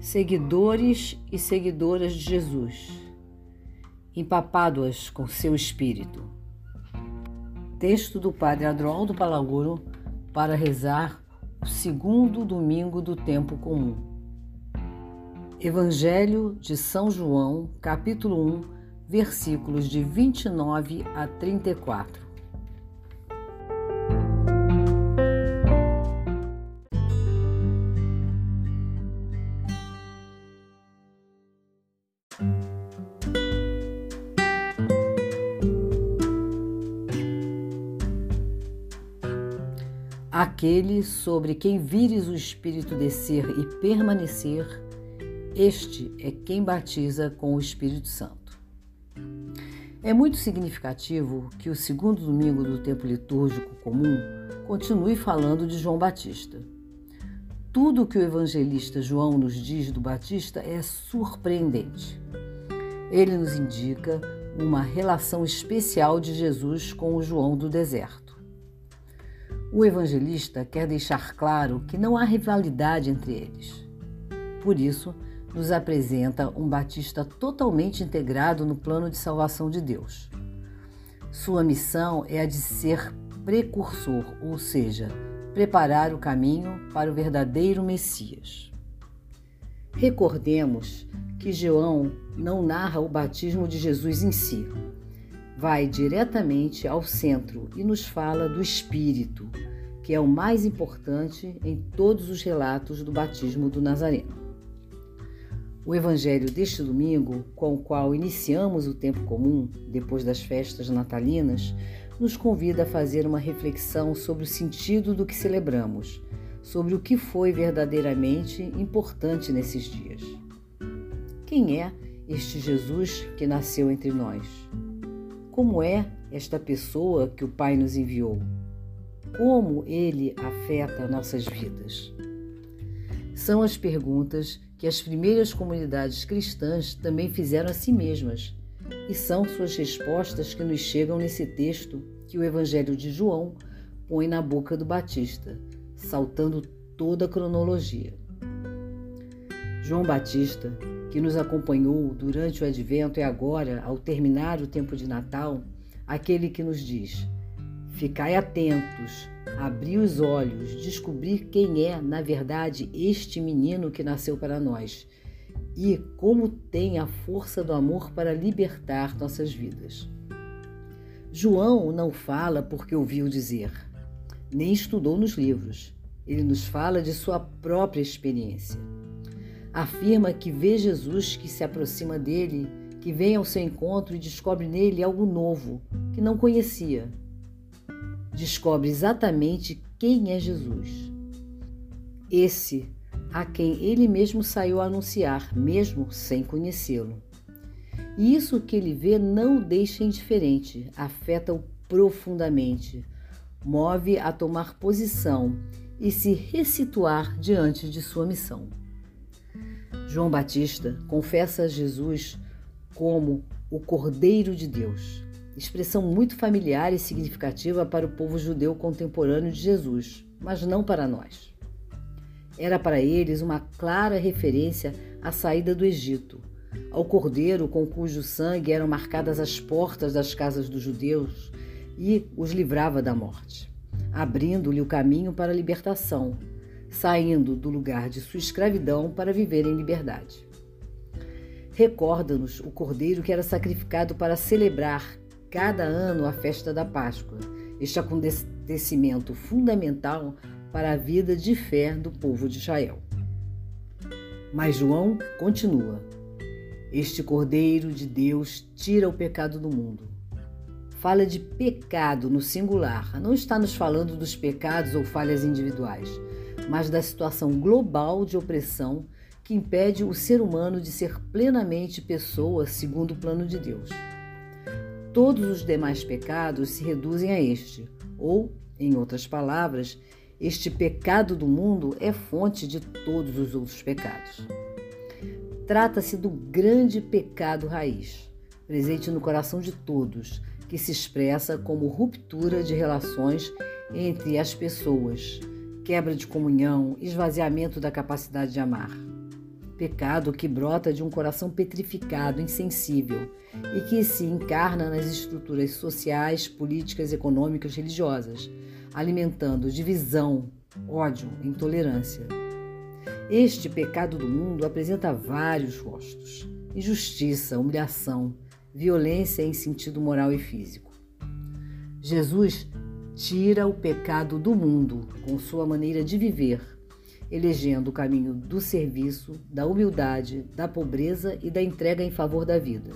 seguidores e seguidoras de Jesus, empapados com seu espírito. Texto do Padre Adroaldo Palaguro para rezar o segundo domingo do tempo comum. Evangelho de São João, capítulo 1, versículos de 29 a 34. Aquele sobre quem vires o Espírito descer e permanecer, este é quem batiza com o Espírito Santo. É muito significativo que o segundo domingo do tempo litúrgico comum continue falando de João Batista. Tudo o que o evangelista João nos diz do Batista é surpreendente. Ele nos indica uma relação especial de Jesus com o João do deserto. O evangelista quer deixar claro que não há rivalidade entre eles. Por isso, nos apresenta um Batista totalmente integrado no plano de salvação de Deus. Sua missão é a de ser precursor, ou seja, preparar o caminho para o verdadeiro Messias. Recordemos que João não narra o batismo de Jesus em si, vai diretamente ao centro e nos fala do Espírito, que é o mais importante em todos os relatos do batismo do Nazareno. O evangelho deste domingo, com o qual iniciamos o tempo comum, depois das festas natalinas, nos convida a fazer uma reflexão sobre o sentido do que celebramos, sobre o que foi verdadeiramente importante nesses dias. Quem é este Jesus que nasceu entre nós? Como é esta pessoa que o Pai nos enviou? Como ele afeta nossas vidas? São as perguntas que as primeiras comunidades cristãs também fizeram a si mesmas, e são suas respostas que nos chegam nesse texto que o Evangelho de João põe na boca do Batista, saltando toda a cronologia. João Batista que nos acompanhou durante o advento e agora, ao terminar o tempo de Natal, aquele que nos diz: Ficai atentos, abri os olhos, descobrir quem é, na verdade, este menino que nasceu para nós e como tem a força do amor para libertar nossas vidas. João não fala porque ouviu dizer, nem estudou nos livros. Ele nos fala de sua própria experiência afirma que vê Jesus que se aproxima dele, que vem ao seu encontro e descobre nele algo novo que não conhecia. Descobre exatamente quem é Jesus. Esse a quem ele mesmo saiu a anunciar, mesmo sem conhecê-lo. E isso que ele vê não o deixa indiferente, afeta-o profundamente, move a tomar posição e se ressituar diante de sua missão. João Batista confessa Jesus como o Cordeiro de Deus, expressão muito familiar e significativa para o povo judeu contemporâneo de Jesus, mas não para nós. Era para eles uma clara referência à saída do Egito, ao cordeiro com cujo sangue eram marcadas as portas das casas dos judeus e os livrava da morte, abrindo-lhe o caminho para a libertação, saindo do lugar de sua escravidão para viver em liberdade. Recorda-nos o cordeiro que era sacrificado para celebrar cada ano a festa da Páscoa, este acontecimento fundamental para a vida de fé do povo de Israel. Mas João continua: Este Cordeiro de Deus tira o pecado do mundo. Fala de pecado no singular, não está nos falando dos pecados ou falhas individuais, mas da situação global de opressão que impede o ser humano de ser plenamente pessoa segundo o plano de Deus. Todos os demais pecados se reduzem a este, ou, em outras palavras, este pecado do mundo é fonte de todos os outros pecados. Trata-se do grande pecado raiz, presente no coração de todos, que se expressa como ruptura de relações entre as pessoas, quebra de comunhão, esvaziamento da capacidade de amar. pecado que brota de um coração petrificado, insensível e que se encarna nas estruturas sociais, políticas, econômicas, religiosas, alimentando divisão, ódio, intolerância. Este pecado do mundo apresenta vários rostos: injustiça, humilhação, violência em sentido moral e físico. Jesus tira o pecado do mundo com sua maneira de viver elegendo o caminho do serviço, da humildade, da pobreza e da entrega em favor da vida.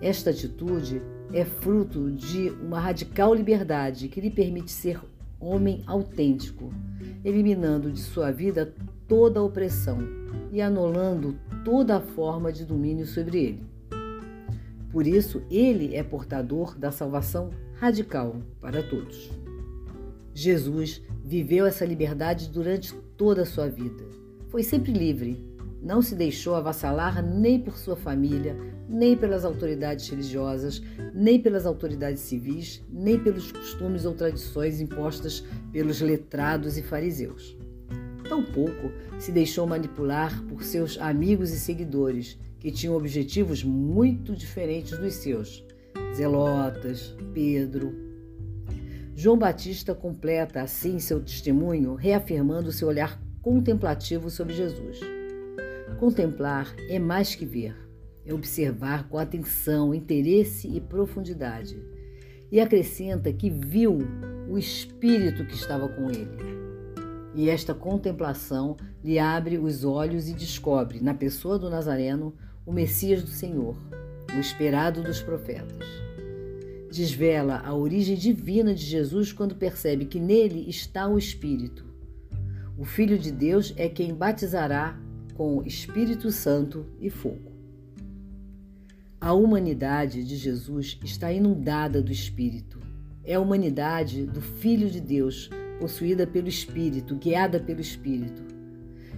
Esta atitude é fruto de uma radical liberdade que lhe permite ser homem autêntico, eliminando de sua vida toda a opressão e anulando toda a forma de domínio sobre ele. Por isso, ele é portador da salvação radical para todos. Jesus viveu essa liberdade durante toda a sua vida. Foi sempre livre. Não se deixou avassalar nem por sua família, nem pelas autoridades religiosas, nem pelas autoridades civis, nem pelos costumes ou tradições impostas pelos letrados e fariseus. Tampouco se deixou manipular por seus amigos e seguidores, que tinham objetivos muito diferentes dos seus. Zelotas, Pedro, João Batista completa assim seu testemunho, reafirmando seu olhar contemplativo sobre Jesus. Contemplar é mais que ver, é observar com atenção, interesse e profundidade. E acrescenta que viu o Espírito que estava com ele. E esta contemplação lhe abre os olhos e descobre, na pessoa do Nazareno, o Messias do Senhor, o esperado dos profetas desvela a origem divina de Jesus quando percebe que nele está o Espírito. O Filho de Deus é quem batizará com Espírito Santo e fogo. A humanidade de Jesus está inundada do Espírito. É a humanidade do Filho de Deus, possuída pelo Espírito, guiada pelo Espírito.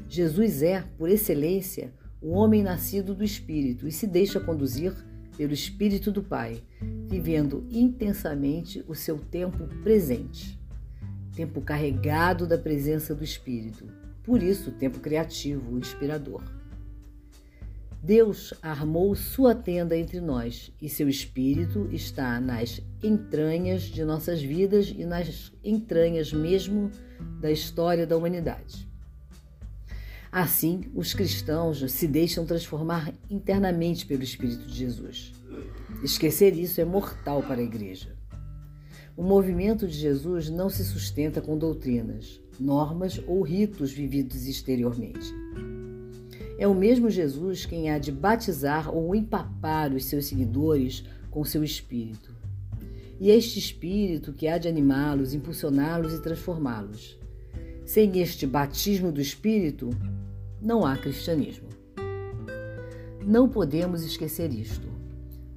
Jesus é, por excelência, o homem nascido do Espírito e se deixa conduzir pelo Espírito do Pai, vivendo intensamente o seu tempo presente. Tempo carregado da presença do Espírito. Por isso, tempo criativo, inspirador. Deus armou sua tenda entre nós e seu Espírito está nas entranhas de nossas vidas e nas entranhas mesmo da história da humanidade. Assim, os cristãos se deixam transformar internamente pelo Espírito de Jesus. Esquecer isso é mortal para a igreja. O movimento de Jesus não se sustenta com doutrinas, normas ou ritos vividos exteriormente. É o mesmo Jesus quem há de batizar ou empapar os seus seguidores com seu espírito. E é este espírito que há de animá-los, impulsioná-los e transformá-los. Sem este batismo do espírito, não há cristianismo. Não podemos esquecer isto.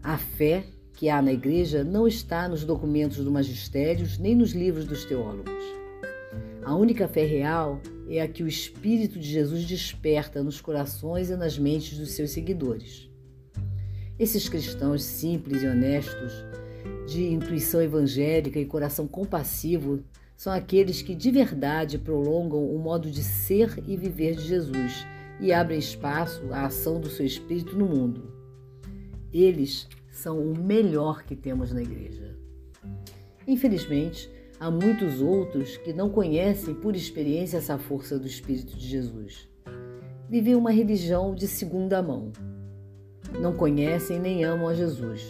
A fé que há na igreja não está nos documentos do magistério nem nos livros dos teólogos. A única fé real é a que o Espírito de Jesus desperta nos corações e nas mentes dos seus seguidores. Esses cristãos simples e honestos, de intuição evangélica e coração compassivo, são aqueles que de verdade prolongam o modo de ser e viver de Jesus e abrem espaço à ação do seu Espírito no mundo. Eles são o melhor que temos na igreja. Infelizmente, há muitos outros que não conhecem por experiência essa força do Espírito de Jesus. Vivem uma religião de segunda mão. Não conhecem nem amam a Jesus.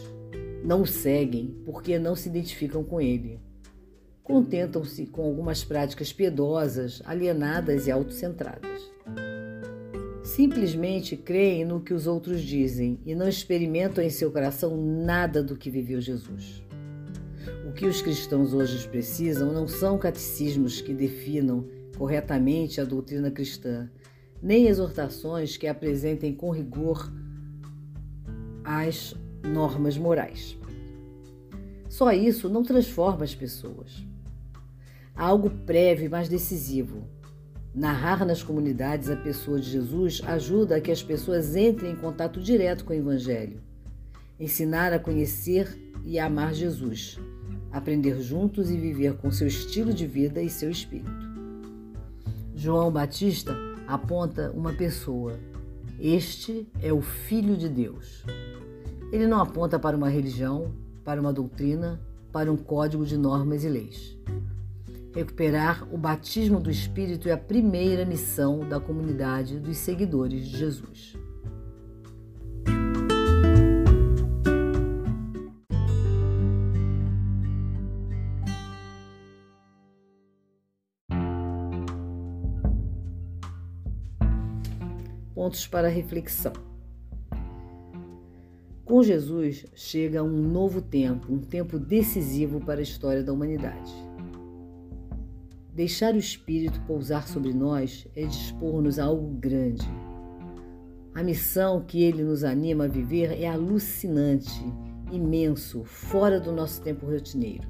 Não o seguem porque não se identificam com ele contentam-se com algumas práticas piedosas, alienadas e autocentradas. Simplesmente creem no que os outros dizem e não experimentam em seu coração nada do que viveu Jesus. O que os cristãos hoje precisam não são catecismos que definam corretamente a doutrina cristã, nem exortações que apresentem com rigor as normas morais. Só isso não transforma as pessoas. Há algo prévio mais decisivo. Narrar nas comunidades a pessoa de Jesus ajuda a que as pessoas entrem em contato direto com o Evangelho. Ensinar a conhecer e a amar Jesus. Aprender juntos e viver com seu estilo de vida e seu espírito. João Batista aponta uma pessoa, Este é o Filho de Deus. Ele não aponta para uma religião, para uma doutrina, para um código de normas e leis. Recuperar o batismo do Espírito é a primeira missão da comunidade dos seguidores de Jesus. Pontos para reflexão. Com Jesus chega um novo tempo, um tempo decisivo para a história da humanidade. Deixar o Espírito pousar sobre nós é dispor-nos a algo grande. A missão que ele nos anima a viver é alucinante, imenso, fora do nosso tempo rotineiro.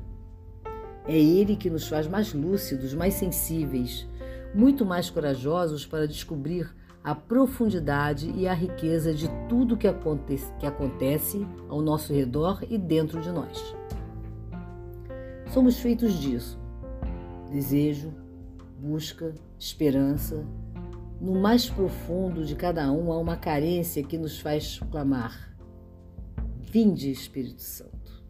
É ele que nos faz mais lúcidos, mais sensíveis, muito mais corajosos para descobrir a profundidade e a riqueza de tudo que acontece, que acontece ao nosso redor e dentro de nós. Somos feitos disso: desejo, busca, esperança. No mais profundo de cada um há uma carência que nos faz clamar: Vinde, Espírito Santo.